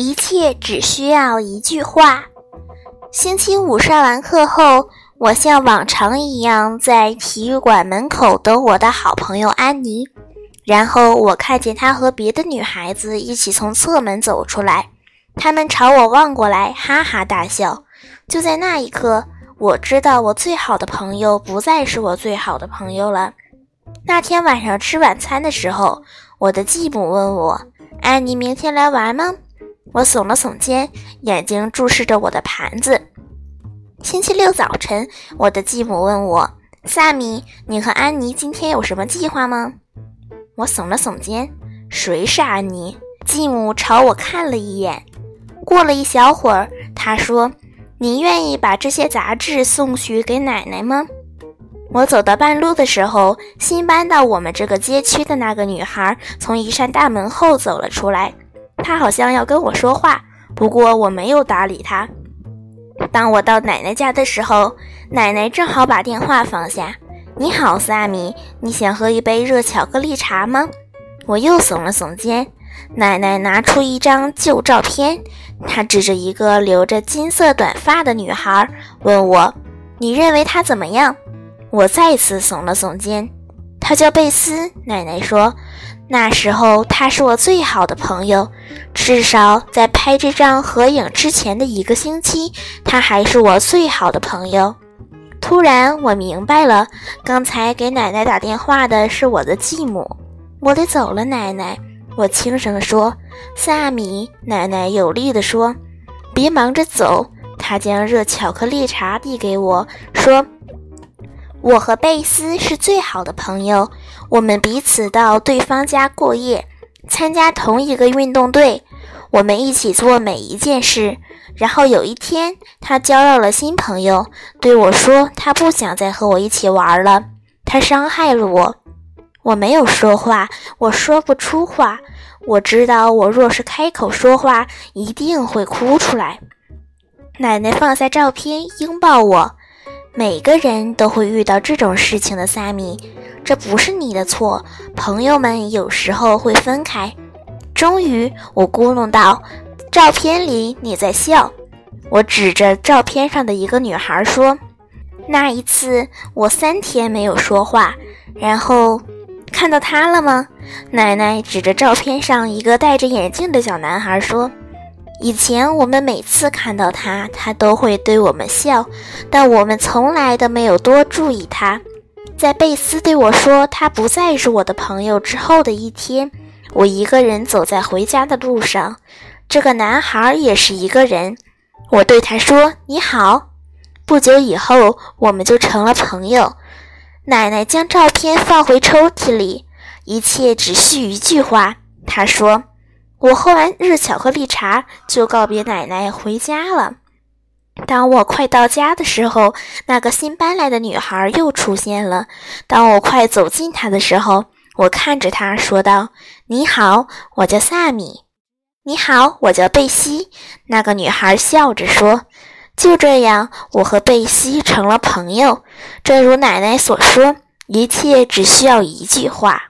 一切只需要一句话。星期五上完课后，我像往常一样在体育馆门口等我的好朋友安妮。然后我看见她和别的女孩子一起从侧门走出来，她们朝我望过来，哈哈大笑。就在那一刻，我知道我最好的朋友不再是我最好的朋友了。那天晚上吃晚餐的时候，我的继母问我：“安妮明天来玩吗？”我耸了耸肩，眼睛注视着我的盘子。星期六早晨，我的继母问我：“萨米，你和安妮今天有什么计划吗？”我耸了耸肩。谁是安妮？继母朝我看了一眼。过了一小会儿，她说：“你愿意把这些杂志送去给奶奶吗？”我走到半路的时候，新搬到我们这个街区的那个女孩从一扇大门后走了出来。他好像要跟我说话，不过我没有搭理他。当我到奶奶家的时候，奶奶正好把电话放下。“你好，萨米，你想喝一杯热巧克力茶吗？”我又耸了耸肩。奶奶拿出一张旧照片，她指着一个留着金色短发的女孩，问我：“你认为她怎么样？”我再次耸了耸肩。她叫贝斯，奶奶说。那时候他是我最好的朋友，至少在拍这张合影之前的一个星期，他还是我最好的朋友。突然，我明白了，刚才给奶奶打电话的是我的继母。我得走了，奶奶。我轻声说：“萨米。”奶奶有力地说：“别忙着走。”她将热巧克力茶递给我，说。我和贝斯是最好的朋友，我们彼此到对方家过夜，参加同一个运动队，我们一起做每一件事。然后有一天，他交到了新朋友，对我说他不想再和我一起玩了，他伤害了我。我没有说话，我说不出话。我知道，我若是开口说话，一定会哭出来。奶奶放下照片，拥抱我。每个人都会遇到这种事情的，萨米，这不是你的错。朋友们有时候会分开。终于，我咕哝道：“照片里你在笑。”我指着照片上的一个女孩说：“那一次我三天没有说话，然后看到她了吗？”奶奶指着照片上一个戴着眼镜的小男孩说。以前我们每次看到他，他都会对我们笑，但我们从来都没有多注意他。在贝斯对我说他不再是我的朋友之后的一天，我一个人走在回家的路上，这个男孩也是一个人。我对他说：“你好。”不久以后，我们就成了朋友。奶奶将照片放回抽屉里，一切只需一句话。她说。我喝完热巧克力茶，就告别奶奶回家了。当我快到家的时候，那个新搬来的女孩又出现了。当我快走近她的时候，我看着她说道：“你好，我叫萨米。”“你好，我叫贝西。”那个女孩笑着说。就这样，我和贝西成了朋友。正如奶奶所说，一切只需要一句话。